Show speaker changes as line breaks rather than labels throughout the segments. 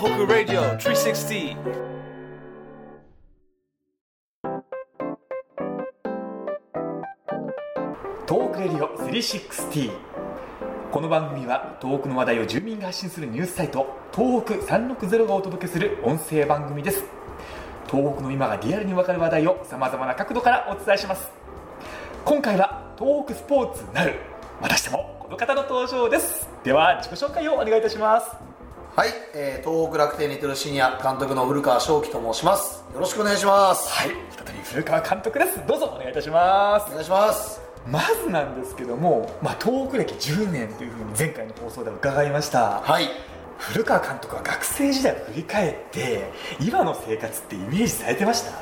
東北 Radio 360
東北レディオ360この番組は東北の話題を住民が発信するニュースサイト東北360がお届けする音声番組です。東北の今がリアルに分かる話題をさまざまな角度からお伝えします。今回は東北スポーツなるまたしてもこの方の登場です。では自己紹介をお願いいたします。
はい、えー、東北楽天リトルシニア監督の古川翔樹と申します。よろしくお願いします。
はい再び古川監督です。どうぞお願いいたします。
お願いします。
まずなんですけども、まあ、東北歴10年というふうに前回の放送で伺いました。
はい。
古川監督は学生時代を振り返って今の生活ってイメージされてました？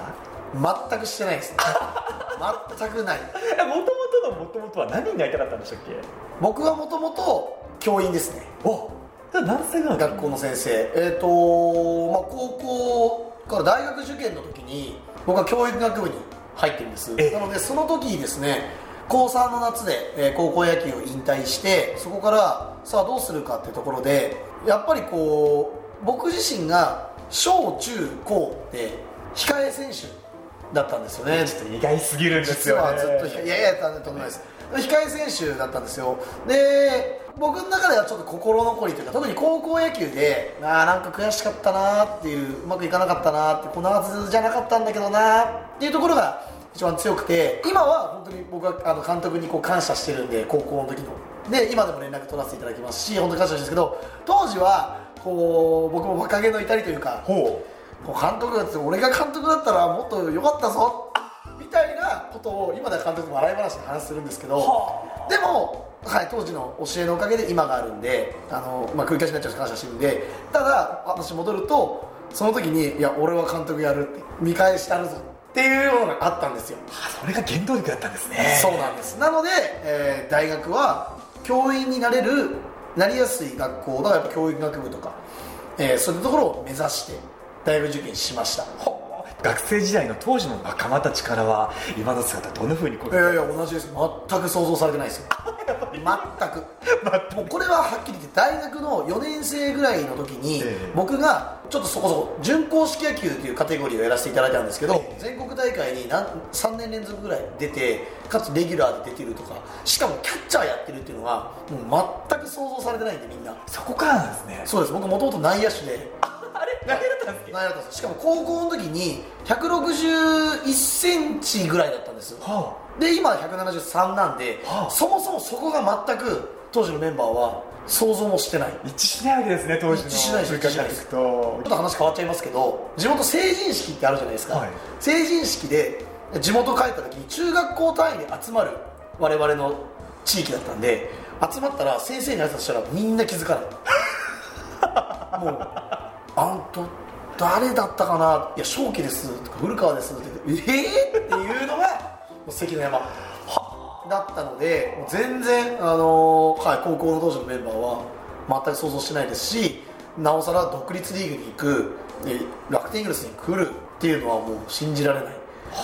全くしてないです。ね 全くない。
もともとのもともとは何になりたかったんでしたっけ？
僕はもともと教員ですね。
お何歳ぐらい
学校の先生。えっ、ー、とまあ高校から大学受験の時に僕は教育学部に入ってるんです。
え
なのでその時にですね高3の夏で、えー高校野球を引退してそこからさあどうするかっていうところでやっぱりこう僕自身が小中高って控え選手だったんですよね。
ちょっと意外すぎるんです
実
よね。
はずっといやいやとんでもないです控え選手だったんですよ。で僕の中ではちょっと心残りというか特に高校野球であーなんか悔しかったなっていううまくいかなかったなってこんなはずじゃなかったんだけどなっていうところが一番強くて今は本当に僕はあの監督にこう感謝してるんで高校の時の。で今でも連絡取らせていただきますし本当に感謝してるんですけど当時はこう僕も若気の至りというか
ほ
こう監督だって俺が監督だったらもっと良かったぞなことを今では監督も笑い話で話するんですけどでも、はい、当時の教えのおかげで今があるんであの、まあ、繰り返しになっちゃうし感謝してるんでただ私戻るとその時にいや俺は監督やるって見返してあるぞっていうのがあったんですよ。
うそれが原動力だったんですね。
そうなんです。なので、えー大学は教員になれるなりやすい学校だからやっぱ教育学部とか、えーそういうところを目指して大学受験しました
学生時代の当時の仲間たちからは今の姿どんなふうにこう
いやいや同じです。全く想像されてないですよ。全く。もうこれははっきり言って大学の4年生ぐらいの時に、
ええ。
僕がちょっとそこそこ準硬式野球というカテゴリーをやらせていただいたんですけど、全国大会に何3年連続ぐらい出てかつレギュラーで出てるとかしかもキャッチャーやってるっていうのはもう全く想像されてないんでみんな。
そこからなんですね。
そうです。僕もともと内野手で
あれ何だったんです
内野だったんです。しかも高校の時に161センチぐらいだったんです。
は
で今173なんで、
はあ。
そもそもそこが全く当時のメンバーは想像もしてない。ちょ
あ一致しないわけですね当時の
一致しないです
文化監督と。
っと話変わっちゃいますけど地元成人式ってあるじゃないですか、
はい。
成人式で地元帰った時に中学校単位で集まる我々の地域だったんで集まったら先生に挨拶したらみんな気づかない。もう「あんた誰だったかな？いや正気です」とか「古川です」って言って「えー?」っていうのがもう関の山。だったのでもう全然、あのーはい、高校の当時のメンバーは全く想像してないですしなおさら独立リーグに行くで楽天イーグルスに来るっていうのはもう信じられない。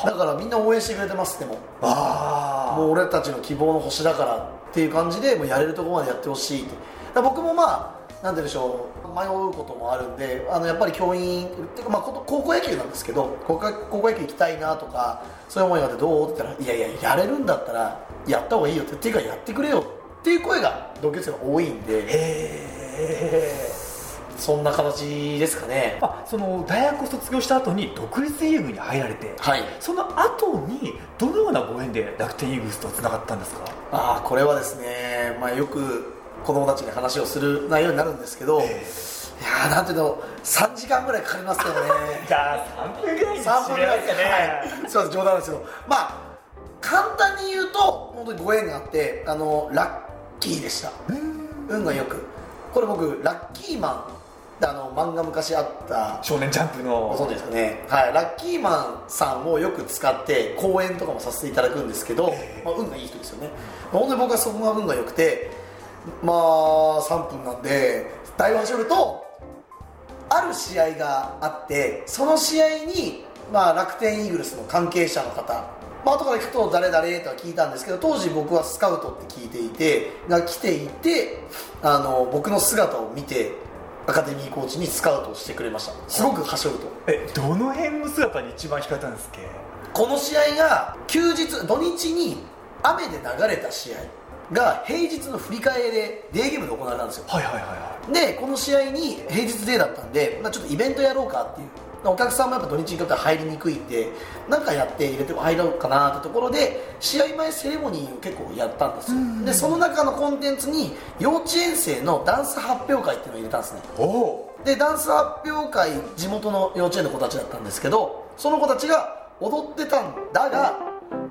だからみんな応援してくれてますでも。
あ
もう俺たちの希望の星だからっていう感じでもうやれるところまでやってほしいって僕もまあなんて言うんでしょう迷うこともあるんであのやっぱり教員っていうかまあ高校野球なんですけど高校高校野球行きたいなとかそういう思いがあってどうって言ったらいやいややれるんだったらやった方がいいよってっていうかやってくれよっていう声が同級生が多いんで
へえ
そんな形ですかね。
あその大学を卒業した後に独立リーグに入られて
はい。
その後にどのようなご縁で楽天イーグルスとつながったんですか？
ああこれはですね、まあ、よく子供たちに話をする内容になるんですけど、いやーなんていうの3時間ぐらいかかりますよね。
じゃあ3分ぐらいに
3分ぐらい
ですかね、
はい、すいません冗談ですけど。まあ簡単に言うと本当にご縁があってあのラッキーでした。運がよく。これ僕ラッキーマンあの漫画昔あった
少年ジャンプ
ご
の
存知ですかね、はい、ラッキーマンさんをよく使って講演とかもさせていただくんですけど、まあ、運がいい人ですよね。本当に僕はそこが運が良くてまあ3分なんで対話するとある試合があってその試合に、まあ、楽天イーグルスの関係者の方まあ後から聞くと誰々とは聞いたんですけど当時僕はスカウトって聞いていてが来ていてあの僕の姿を見てアカデミーコーチにスカウトしてくれました。すごくはしょると。
えどの辺の姿に一番光ったんですっけ
この試合が休日土日に雨で流れた試合が平日の振り替えでデーゲームで行われたんですよ。
はいはいはいは
でこの試合に平日デーだったんで、まあ、ちょっとイベントやろうかっていう。お客さんもやっぱ土日にとっては入りにくいんでなんかやって入れて入ろうかなってところで試合前セレモニーを結構やったんですよ。でその中のコンテンツに幼稚園生のダンス発表会っていうのを入れたんですね。でダンス発表会地元の幼稚園の子たちだったんですけどその子たちが踊ってたんだが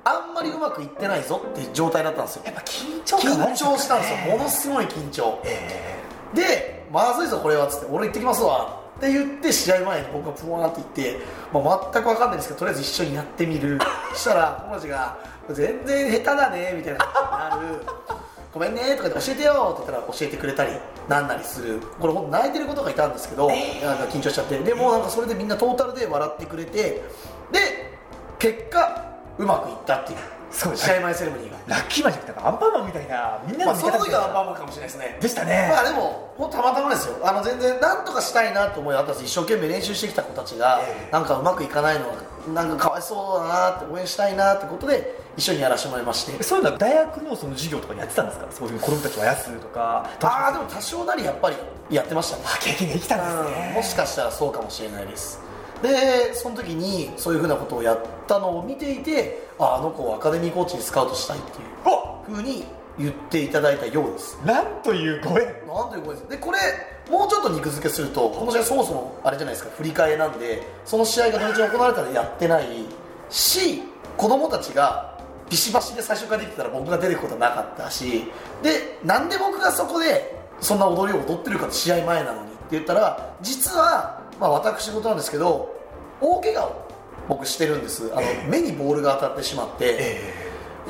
あんまりうまくいってないぞって状態だったんですよ。
やっぱ緊張
緊張したんですよ。もの
す
すごい緊張。
え
でまずいぞこれはっつって。俺行ってきますわ。って言って試合前に僕がプワーって言って、まあ、全く分かんないんですけどとりあえず一緒にやってみる。そしたら友達が「全然下手だね」みたいな感じになる「ごめんね」とか言って教えてよって言ったら教えてくれたりなんなりする。これ本当泣いてる子とかいたんですけど、なんか緊張しちゃって。でもなんかそれでみんなトータルで笑ってくれて。で結果うまくいったっていう。
そう
試合前セレモニーが。
ラッキーマンじゃなくてアンパンマンみたいなみんな
まあ、その時はアンパンマンかもしれないですね。
でしたね。
まあでもほんとたまたまですよ。あの全然なんとかしたいなと思いあった一生懸命練習してきた子たちが、
ええ。
なんかうまくいかないのはなんかかわいそうだなって応援したいなってことで一緒にやらせてもらいまして。
そういうのは大学のその授業とかにやってたんですか？そういう子供たちをあやすとか
ああでも多少なりやっぱりやってましたね。
あ経験が生きたんです
うん。
ね
もしかしたらそうかもしれないですでその時にそういうふうなことをやったのを見ていてああの子をアカデミーコーチにスカウトしたいっていう
お
ふうに言っていただいたようです。
なんというご縁。
なんということです。でこれもうちょっと肉付けするとこの試合そもそもあれじゃないですか。振り替えなんでその試合が土日に行われたらやってないし子供たちがビシバシで最初からできてたら僕が出てくことはなかったしでなんで僕がそこでそんな踊りを踊ってるか試合前なのにって言ったら実は、まあ、私事なんですけど大怪我を僕してるんです。あの、
ええ。
目にボールが当たってしまって、
え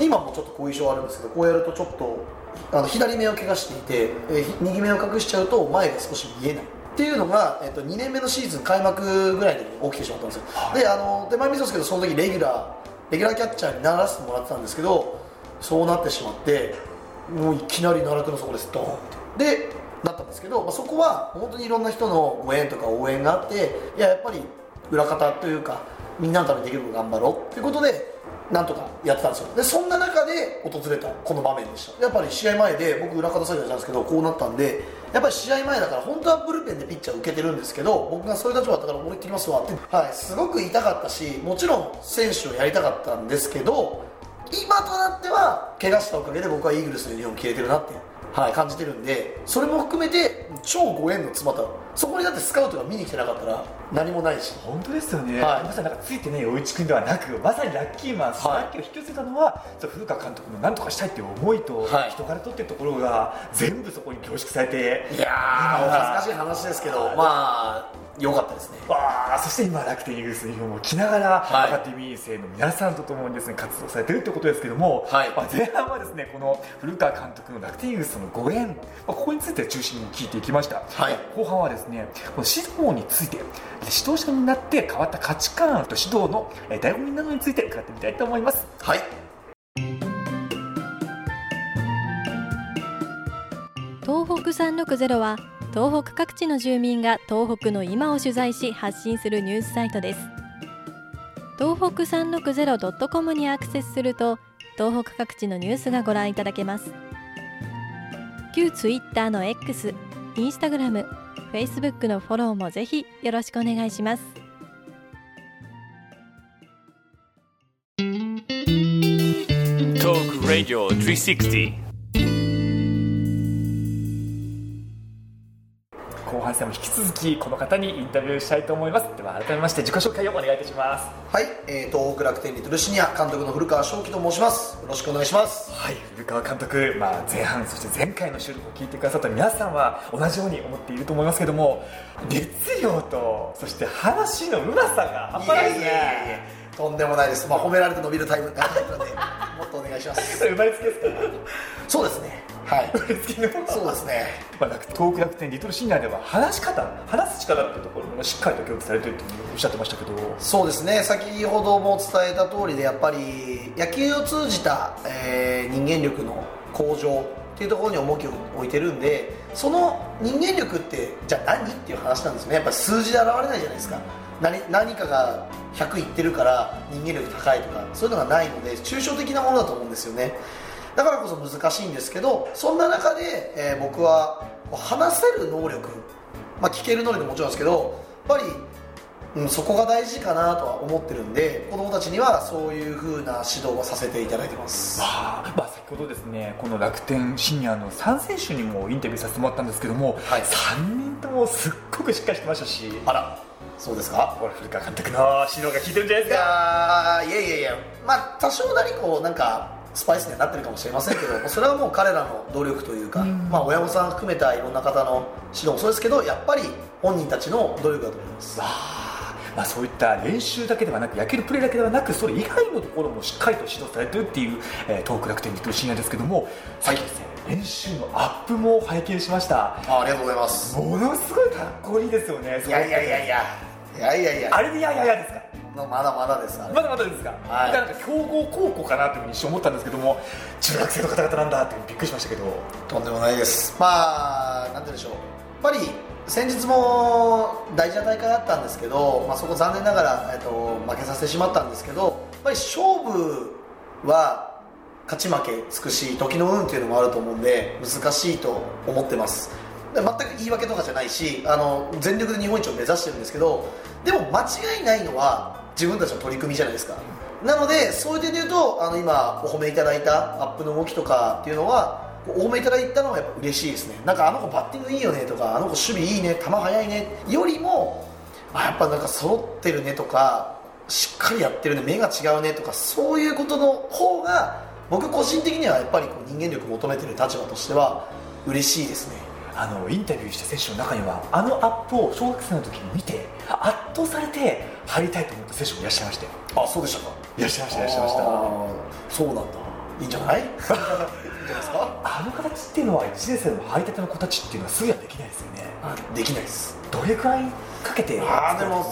今もちょっと後遺症あるんですけどこうやるとちょっとあの左目を怪我していて、えーひ右目を隠しちゃうと前が少し見えない。っていうのが、えっと2年目のシーズン開幕ぐらいの時に起きてしまったんですよ、であの手前味噌ですけどその時レギュラーレギュラーキャッチャーにならせてもらってたんですけどそうなってしまってもういきなり奈落の底ですドーンって。でだったんですけど、まあ、そこは本当にいろんな人のご縁とか応援があっていややっぱり裏方というかみんなのためにできること頑張ろうっていうことでなんとかやってたんですよ。でそんな中で訪れたこの場面でした。やっぱり試合前で僕裏方作業したんですけどこうなったんでやっぱり試合前だから本当はブルペンでピッチャー受けてるんですけど僕がそういう立場だったから俺行ってきますわって、はい、すごく痛かったしもちろん選手をやりたかったんですけど今となっては怪我したおかげで僕はイーグルスのユニフォーム着れてるなって、はい、感じてるんでそれも含めて超ご縁の妻と。そこにだってスカウトが見に来てなかったら何もないし。
本当ですよね、
はい。
まさになんかついてね余一君ではなくまさにラッキーマン、
はい
ラッキーを引き寄せたのは古川監督の何とかしたいっていう思いと、
はい。
人柄とっていうところが全部そこに凝縮されて
いやーお恥ずかしい話ですけどまあ良かったですね。
わあそして今楽天イースのユニフォームを着ながら、
はい。
アカデミー生の皆さんと共にですね活動されてるってことですけども、
はい。
まあ、前半はですねこの古川監督の楽天イースとのご縁、まあ、ここについて中心に聞いていきました、
はい。
後半はですねこの指導について指導者になって変わった価値観と指導のえー醍醐味などについて伺ってみたいと思います。
はい。
東北360は東北各地の住民が東北の今を取材し発信するニュースサイトです。東北 360.com にアクセスすると東北各地のニュースがご覧いただけます。旧 Twitter の X、Instagram、Facebook のフォローもぜひよろしくお願いします
Talk Radio 360.
後半戦も引き続きこの方にインタビューしたいと思います。では改めまして自己紹介をお願いいたします。
はい、えー東北楽天リトルシニア監督の古川正樹と申します。よろしくお願いします。
はい、古川監督、まあ、前半そして前回の収録を聞いてくださった皆さんは同じように思っていると思いますけども熱量とそして話のうまさが半端ないですね。
とんでもないです。まあ褒められて伸びるタイプタイプなんでもっとお願いします。
生まれつきですか？
そうですねはい。そうですね。
まあ、楽東北楽天リトルシニアでは話し方話す力っていうところもしっかりと教育されているというふうにおっしゃってましたけど。
そうですね。先ほども伝えた通りでやっぱり野球を通じた、えー人間力の向上っていうところに重きを置いてるんでその人間力ってじゃあ何っていう話なんですよね。やっぱ数字で現れないじゃないですか。何何かが100いってるから人間力高いとかそういうのがないので抽象的なものだと思うんですよねだからこそ難しいんですけどそんな中で、えー僕は話せる能力、まあ、聞ける能力ももちろんですけどやっぱりうん、そこが大事かなとは思ってるんで子供たちにはそういう風な指導をさせていただいてます。
まあ、まあ、先ほどですねこの楽天シニアの3選手にもインタビューさせてもらったんですけども、
はい。
3人ともすっごくしっかりしてましたし。
あらそうですか？
これ古川監督の指導が効いてるんじゃない
い
ですか？
いやいやいやまあ多少なりこうなんかスパイスにはなってるかもしれませんけどそれはもう彼らの努力というか、まあ、親御さん含めたいろんな方の指導もそうですけどやっぱり本人たちの努力だと思います。
まあ、そういった練習だけではなく野球のプレーだけではなくそれ以外のところもしっかりと指導されてるっていう、えー東北楽天リトルシニアですけどもさっきですね練習のアップも拝見しました。
あありがとうございます。
ものすごいかっこいいですよね
いやいやいやいや。いやいやいや。
あれでいやいやいやですか？
まだまだです
まだまだですか、
はい。
なんか強豪高校かなというふうに一瞬思ったんですけども中学生の方々なんだってびっくりしましたけど。
とんでもないです。まあなんてでしょう。やっぱり先日も大事な大会あったんですけど、まあ、そこ残念ながら、えっと、負けさせてしまったんですけどやっぱり勝負は勝ち負けつくし時の運っていうのもあると思うんで難しいと思ってます。で全く言い訳とかじゃないしあの全力で日本一を目指してるんですけどでも間違いないのは自分たちの取り組みじゃないですか。なのでそういう点で言うとあの今お褒めいただいたアップの動きとかっていうのはお褒めいただいたのはやっぱ嬉しいですね。なんかあの子バッティングいいよねとかあの子守備いいね球速いねよりもあやっぱなんか揃ってるねとかしっかりやってるね目が違うねとかそういうことの方が僕個人的にはやっぱりこう人間力求めてる立場としては嬉しいですね。
あのインタビューした選手の中にはあのアップを小学生の時に見て圧倒されて入りたいと思った選手もいらっしゃいましたよ
あそうでしたか。
いらっしゃいましたいらっしゃいました。
そうなんだ。いいんじゃない？いいんじゃない？ですか？
あの形っていうのは1年生の入りたての子たちっていうのはすぐにはできないですよね。
できないです。
どれくらいかけて
あーでも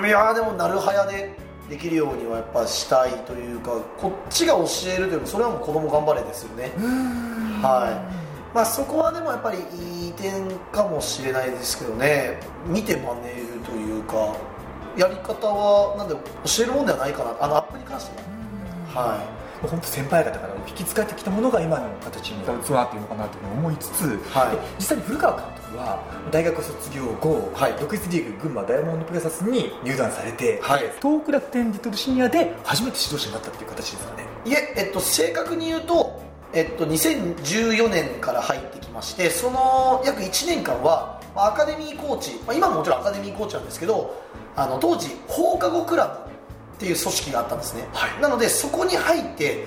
うんいやーでもなるはやでできるようにはやっぱしたいというかこっちが教えるというかそれはもう子供頑張れですよね。はい。まあそこはでもやっぱりいい点かもしれないですけどね。見て真似るというかやり方はなんで教えるもんではないかな。あのアップに関しては。はい。
本当先輩方から引き継がれてきたものが今の形につながっているのかなというふうに思いつつ、
はい。
で実際に古川監督は大学卒業後、
はい。
独立リーグ群馬ダイヤモンドプレサスに入団されて、
はい。
東北楽天リトルシニアで初めて指導者になったっていう形ですかね。
いえ、えっと、正確に言うと、えっと、2014年から入ってきましてその約1年間はまあアカデミーコーチ、まあ、今ももちろんアカデミーコーチなんですけどあの当時放課後クラブっていう組織があったんですね、
はい。
なのでそこに入って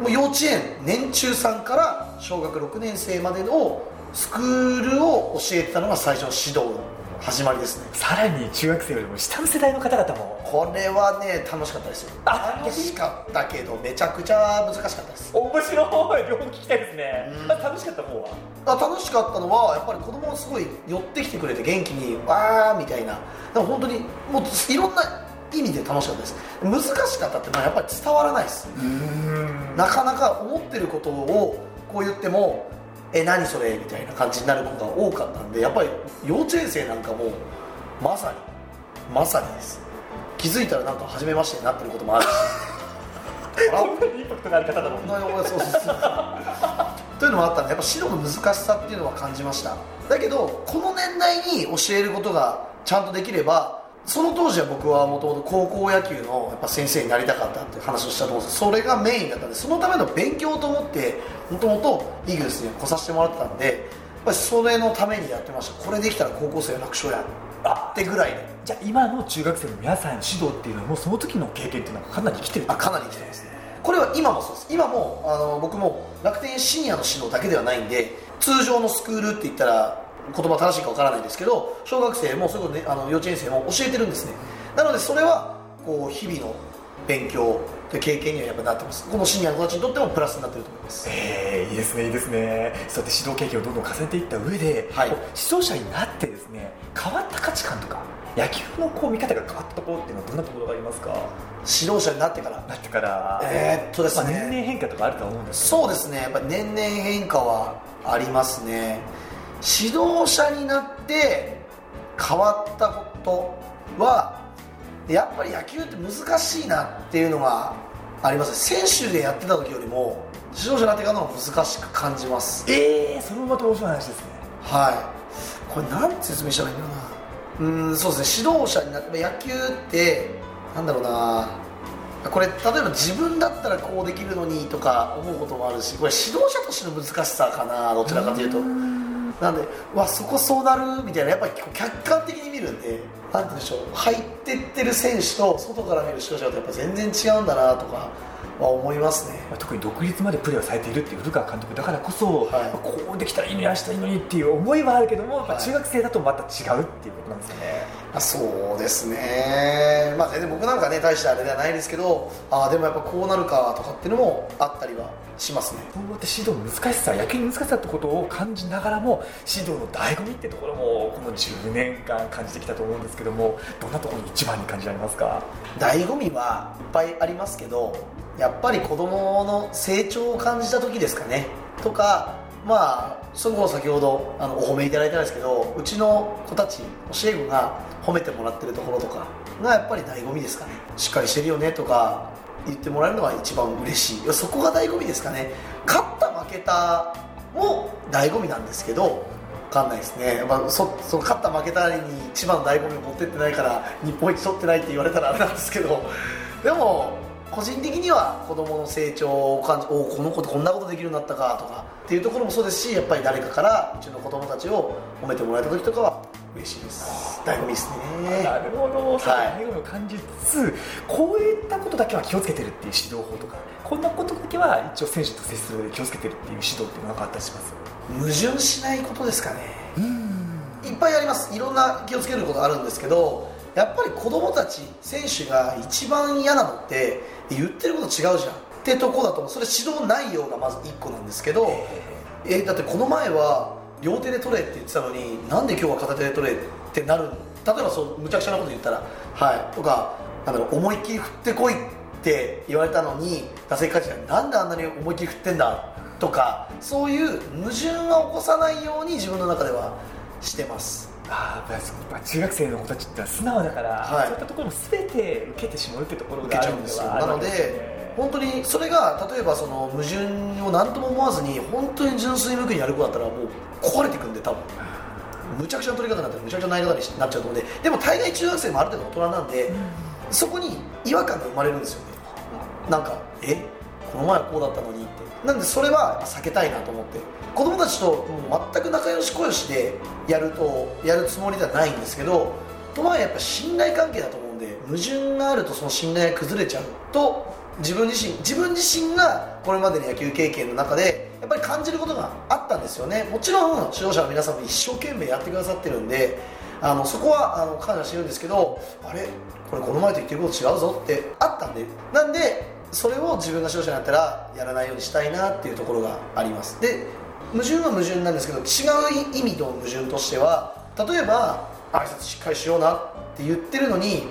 もう幼稚園年中さんから小学6年生までのスクールを教えてたのが最初の指導の始まりですね。
さらに中学生よりも下の世代の方々も
これはね楽しかったですよ。
あ
楽しかったけどめちゃくちゃ難しかったです。
面白い。両方聞きたいですね、
うん。
まあ、楽しかった方は？
あ楽しかったのはやっぱり子供がすごい寄ってきてくれて元気にわーみたいな。でも本当にもういろんな意味で楽しかったです。難しかったってのはやっぱり伝わらないです。
うん。
なかなか思ってることをこう言ってもえ何それ？みたいな感じになる子が多かったんでやっぱり幼稚園生なんかもまさにまさにです。気づいたらなんか初めましてになってることもあるし。あ
んなにインパクトがある方だもん
そうそうそうそう。というのもあったんでやっぱ指導の難しさっていうのは感じました。だけどこの年代に教えることがちゃんとできればその当時は僕はもともと高校野球のやっぱ先生になりたかったっていう話をしたと思うんですそれがメインだったんでそのための勉強と思ってもともとイーグルスに来させてもらってたんでやっぱりそれのためにやってました。これできたら高校生は楽勝やってぐらいで。
じゃあ今の中学生の皆さんへの指導っていうのはもうその時の経験っていうのはかなり生きてる
あかなり来てますね。これは今もそうです。今もあの僕も楽天シニアの指導だけではないんで通常のスクールって言ったら言葉正しいかわからないですけど小学生もそれこそ、ね、あの幼稚園生も教えてるんですね。なのでそれはこう日々の勉強で経験にはやっぱなってます。このシニアの子たちにとってもプラスになってると思います。
えー、いいですねいいですね。そうやって指導経験をどんどん重ねていった上で、
はい。
指導者になってですね変わった価値観とか野球のこう見方が変わったところっていうのはどんなところがありますか？
指導者になってから。
なってから、
えーっとです
まあ、
ね、
年々変化とかあるとは思うんです
そうですね。やっぱ年々変化はありますね指導者になって変わったことはやっぱり野球って難しいなっていうのがあります選手でやってた時よりも指導者になってからの方が難しく感じます。
ええー、それもまた面白い話ですね。
はい。これなんて説明したらいいんだろうな。うんそうですね。指導者になって野球ってなんだろうな。これ例えば自分だったらこうできるのにとか思うこともあるしこれ指導者としての難しさかなどちらかというとなんでわそこそうなるみたいなやっぱり客観的に見るんでなんていうんでしょう入ってってる選手と外から見る視聴者とやっぱ全然違うんだなとかは思いますね。
まあ、特に独立までプレーをされているっていう古川監督だからこそ、
はい。
まあこうできたらいいのにああしたらいいのにっていう思いはあるけども、
はい。
中学生だとまた違うっていうことなんですよね、
あそうですね、まあ、全然僕なんかね大したあれではないですけどああでもやっぱこうなるかとかっていうのもあったりはしますね。
そうやって指導の難しさ野球の難しさってことを感じながらも指導の醍醐味ってところもこの10年間感じてきたと思うんですけどもどんなところに一番に感じられますか？
醍醐味はいっぱいありますけどやっぱり子供の成長を感じた時ですかね。とかまあそこ先ほどあのお褒めいただいたんですけどうちの子たち教え子が褒めてもらってるところとかがやっぱり醍醐味ですかね。しっかりしてるよねとか言ってもらえるのが一番嬉しい。そこが醍醐味ですかね。勝った負けたも醍醐味なんですけど分かんないですね、まあ、そその勝った負けたに一番の醍醐味を持ってってないから日本一取ってないって言われたらあれなんですけどでも個人的には子供の成長を感じおこの子こんなことできるようになったかとかっていうところもそうですしやっぱり誰かからうちの子供たちを褒めてもらえた時とかは嬉しいです。醍醐味ですね。
なるほど、醍醐味を感じつつこういったことだけは気をつけてるっていう指導法とかこんなことだけは一応選手と接する上で気をつけてるっていう指導っていうのがあったりします？
矛盾しないことですかね。いっぱいあります。いろんな気をつけることあるんですけどやっぱり子供たち選手が一番嫌なのって言ってること違うじゃん。ってとこだと思う。それ指導内容がまず1個なんですけど、えーだってこの前は両手で取れって言ってたのになんで今日は片手で取れってなる例えばそうむちゃくちゃなこと言ったらはい。とかなんだろう思いっきり振ってこいって言われたのに打席価値がなんであんなに思いっきり振ってんだ？とかそういう矛盾は起こさないように自分の中ではしてます
ああやっぱ中学生の子たちって素直だから、
はい。
そういったところも全て受けてしまうってところ
受け
があるんで
ちゃうんですよ。なので
ね
本当にそれが例えばその矛盾を何とも思わずに本当に純粋無垢にやる子だったらもう壊れていくんで多分。むちゃくちゃな取り方になったらむちゃくちゃなり方になっちゃうと思うんででも大概中学生もある程度大人なんで、そこに違和感が生まれるんですよね。なんかえ？この前はこうだったのに。ってなんでそれは避けたいなと思って。子供たちともう全く仲良し小良しでやるとやるつもりではないんですけどとはいえやっぱ信頼関係だと思うんで矛盾があるとその信頼が崩れちゃうと自分自身自分自身がこれまでの野球経験の中でやっぱり感じることがあったんですよね。もちろん指導者の皆さんも一生懸命やってくださってるんであのそこはあの感謝してるんですけどあれ？これこの前と言ってること違うぞってあったんで。なんでそれを自分が指導者になったらやらないようにしたいなっていうところがあります。で矛盾は矛盾なんですけど違う意味と矛盾としては例えば挨拶しっかりしようなって言ってるのに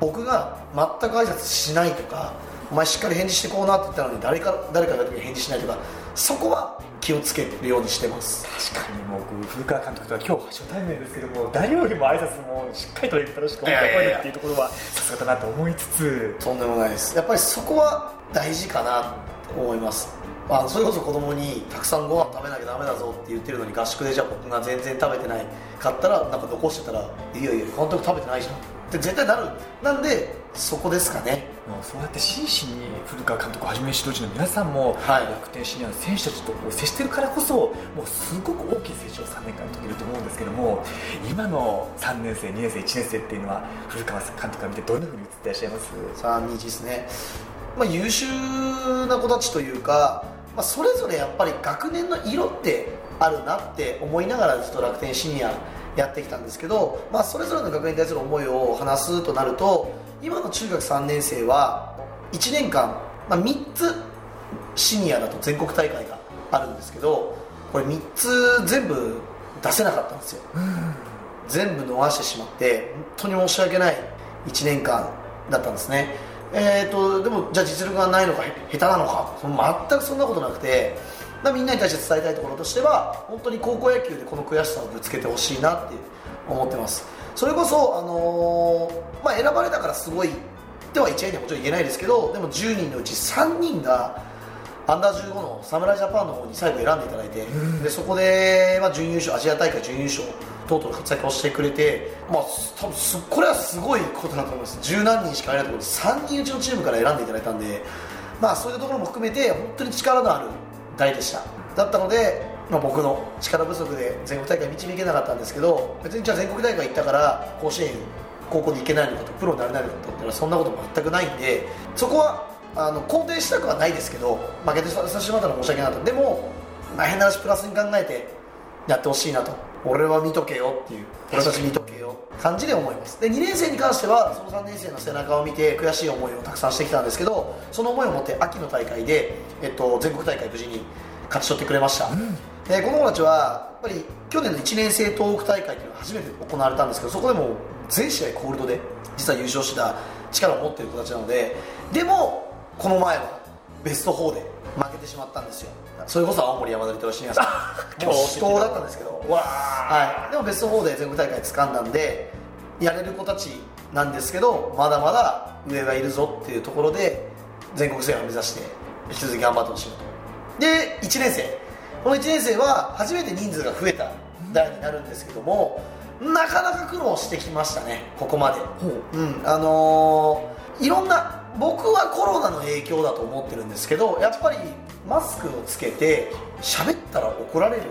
僕が全く挨拶しないとかお前しっかり返事してこうなって言ったのに誰か誰かが返事しないとかそこは気をつけるようにしてます。
確かにもう僕古川監督とは今日初対面ですけども誰よりも挨拶もしっかりと楽しく思ってこえるっていうところはさすがだなと思いつつ。
とんでもないです。やっぱりそこは大事かなと思います。あのそれこそ子供にたくさんご飯食べなきゃダメだぞって言ってるのに合宿でじゃあ僕が全然食べてないかったらなんか残してたらいやいや監督食べてないじゃん絶対なる。なんでそこですかね。
そうやって真摯に古川監督をはじめ指導陣の皆さんも、
はい。
楽天シニアの選手たちと接してるからこそもうすごく大きい成長を3年間遂げると思うんですけども今の3年生2年生1年生っていうのは古川監督が見てどんなふうに映っていらっしゃいます
？3日ですね、まあ、優秀な子たちというか、まあ、それぞれやっぱり学年の色ってあるなって思いながらずっと楽天シニアやってきたんですけど、まあ、それぞれの学年に対する思いを話すとなると今の中学3年生は1年間、まあ、3つシニアだと全国大会があるんですけどこれ3つ全部出せなかったんですよ、全部逃してしまって本当に申し訳ない1年間だったんですね。えーと、でもじゃあ実力がないのか下手なのか全くそんなことなくてみんなに対して伝えたいところとしては本当に高校野球でこの悔しさをぶつけてほしいなって思ってます。それこそ、あのー、まあ、選ばれたからすごいでは一概にはもちろん言えないですけどでも10人のうち3人がアンダー15の侍ジャパンの方に最後選んでいただいて、でそこで、まあ、準優勝アジア大会準優勝等々の活躍をしてくれて、まあ、多分すこれはすごいことだと思います。十何人しかいないところで3人うちのチームから選んでいただいたんで、まあ、そういうところも含めて本当に力のある代でした？だったので、まあ、僕の力不足で全国大会導けなかったんですけど別にじゃあ全国大会行ったから甲子園高校に行けないのかとプロになれないのかとったらそんなこと全くないんでそこはあの肯定したくはないですけど負けてさせてしまったら申し訳なかった。でも、まあ、変な話プラスに考えてやってほしいなと。俺は見とけよっていう。俺たち見と感じで思います。で2年生に関してはその3年生の背中を見て悔しい思いをたくさんしてきたんですけどその思いを持って秋の大会で、えっと、全国大会無事に勝ち取ってくれました、うん、でこの子たちはやっぱり去年の1年生東北大会というのが初めて行われたんですけどそこでも全試合コールドで実は優勝した力を持っている子たちなのででもこの前はベスト4で負けてしまったんですよ。それこそ青森山田リトルシニアさんもう死闘だったんですけど。はい、でもベスト4で全国大会掴んだんでやれる子たちなんですけどまだまだ上がいるぞっていうところで全国制覇を目指して引き続き頑張ってほしいなと。で1年生。この1年生は初めて人数が増えた代になるんですけどもなかなか苦労してきましたねここまで。うん。あのー、いろんな僕はコロナの影響だと思ってるんですけどやっぱりマスクをつけて喋ったら怒られる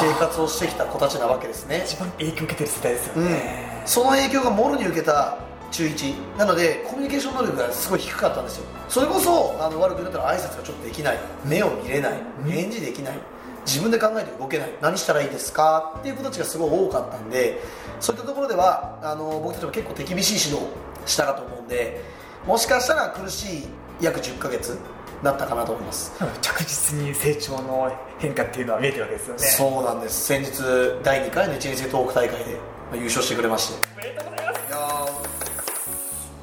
生活をしてきた子たちなわけですね。
一番影響を受けてる世代ですよね、
うん、その影響がもろに受けた中1なのでコミュニケーション能力がすごい低かったんですよ。それこそあの悪く言ったら挨拶がちょっとできない。目を見れない。返事できない。自分で考えて動けない。何したらいいですか？っていう子たちがすごい多かったんでそういったところではあの僕たちも結構手厳しい指導したかと思うんでもしかしたら苦しい約10ヶ月だったかなと思います。
着実に成長の変化っていうのは見えてるわけですよね。
そうなんです。先日第2回の1年生東北大会で優勝してくれまして。
おめでとうございます。いや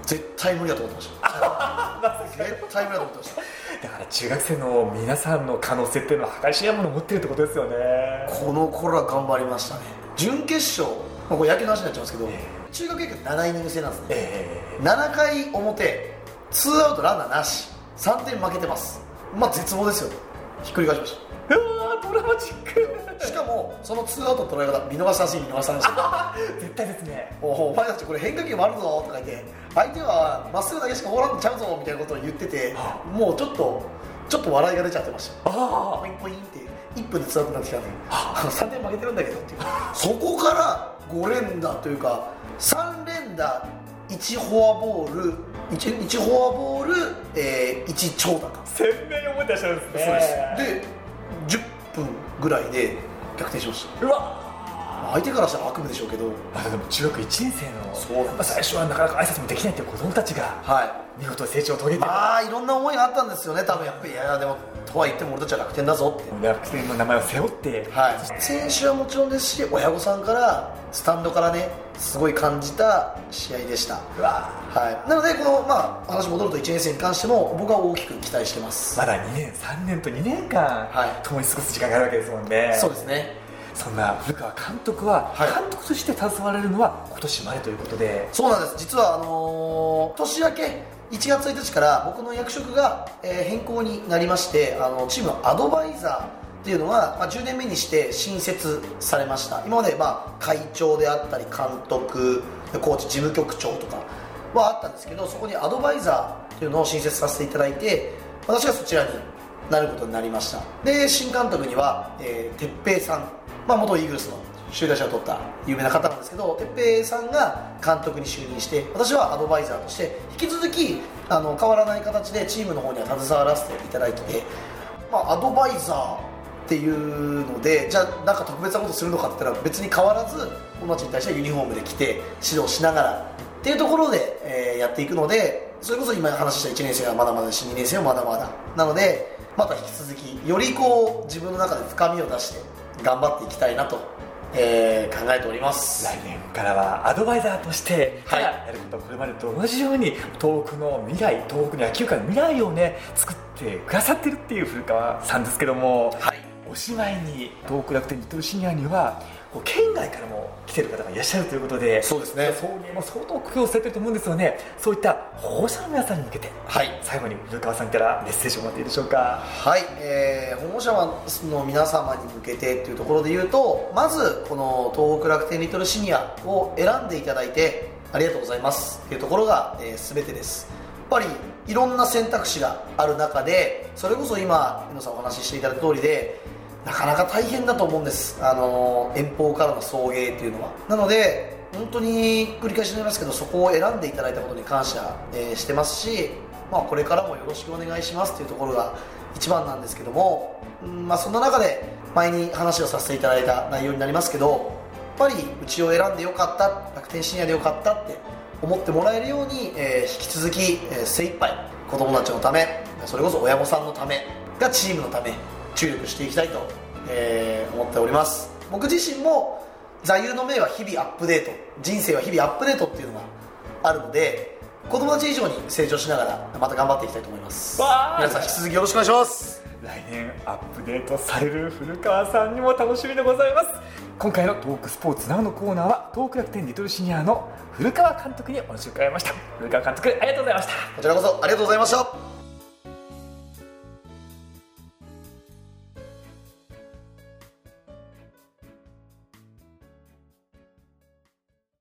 絶対無理だと思ってました。絶対無理だと思ってました。
だから中学生の皆さんの可能性っていうのは計り知れないものを持ってるってことですよね。
この頃は頑張りましたね。準決勝、まあ、これ野球の話になっちゃいますけど、えー、中学野球7イニング制なんですね、えー、7回表ツーアウトランナーなし3点負けてますまあ絶望ですよひっくり返しました
ドラマチッ
クしかもそのツーアウトの捉え方見逃し三振見逃し三振
絶対ですね
おお前たちこれ変化球もあるぞとか言って相手はまっすぐだけしか放らんちゃうぞみたいなことを言っててもうちょっとちょっと笑いが出ちゃってましたポインポインって1分でツーアウトになってきたんで3点負けてるんだけどっていうそこから5連打というか3連打1フォアボール 1, 1フォアボール、えー、1長打か。
鮮明に覚えてらっしゃるんですね。そう
です。で10分ぐらいで逆転しました。
うわ。
相手からしたら悪夢でしょうけど。
あでも中学1年生のそうまあ、最初はなかなか挨拶もできないっていう子供たちが、はい、見事成長を遂げて。
ああいろんな思いがあったんですよね多分。やっぱり。いやでもとは言っても俺たちは楽天だぞって
楽天の名前を背負って、
はい、選手はもちろんですし親御さんからスタンドからねすごい感じた試合でした。はい、なのでこの、まあ、話戻ると1年生に関しても僕は大きく期待してます。
まだ2年3年と2年間、はい、共に過ごす時間があるわけですもんね。
そうですね。
そんな古川監督は、はい、監督として携われるのは今年までということで。
そうなんです。実はあのー、年明け1月1日から僕の役職が、え、変更になりましてあのチームのアドバイザーっていうのは、まあ、10年目にして新設されました。今まで、まあ、会長であったり監督コーチ事務局長とかはあったんですけどそこにアドバイザーっていうのを新設させていただいて私がそちらになることになりました。で新監督には哲平、えー、さん、まあ、元イーグルスの首位打者を取った有名な方なんですけど哲平さんが監督に就任して私はアドバイザーとして引き続きあの変わらない形でチームの方には携わらせていただいて、まあ、アドバイザーっていうのでじゃあなんか特別なことするのかって言ったら別に変わらず子たちに対してはユニフォームで来て指導しながらっていうところで、えー、やっていくのでそれこそ今話した1年生はまだまだし2年生はまだまだ。なのでまた引き続きよりこう自分の中で深みを出して頑張っていきたいなと、えー考えております。
来年からはアドバイザーとして、
はい。
やることこれまでと同じように東北の未来東北の野球界の未来をね作ってくださってるっていう古川さんですけども、
はい。
おしまいに東北楽天リトルシニアには県外からも来てる方がいらっしゃるということで
そうですね。
送迎も相当苦労されてると思うんですよね。そういった保護者の皆さんに向けて
はい。
最後に古川さんからメッセージをもらっていいでしょうか。
はい、えー保護者の皆様に向けてというところで言うとまずこの東北楽天リトルシニアを選んでいただいてありがとうございます。というところが、えー全てです。やっぱりいろんな選択肢がある中でそれこそ今皆さんお話ししていただいた通りでなかなか大変だと思うんです。あの遠方からの送迎っていうのは。なので本当に繰り返しになりますけどそこを選んでいただいたことに感謝、えーしてますし、まあ、これからもよろしくお願いしますというところが一番なんですけども、うんまあ、そんな中で前に話をさせていただいた内容になりますけどやっぱりうちを選んでよかった楽天シニアでよかったって思ってもらえるように、えー引き続き、えー精一杯子供たちのためそれこそ親御さんのためがチームのため注力していきたいと、えー思っております。僕自身も座右の銘は日々アップデート。人生は日々アップデートっていうのがあるので子供たち以上に成長しながらまた頑張っていきたいと思います。皆さん引き続きよろしくお願いします。
来年アップデートされる古川さんにも楽しみでございます。今回のトークスポーツナウのコーナーは東北楽天リトルシニアの古川監督にお話を伺いました。古川監督ありがとうございました。
こちらこそありがとうございました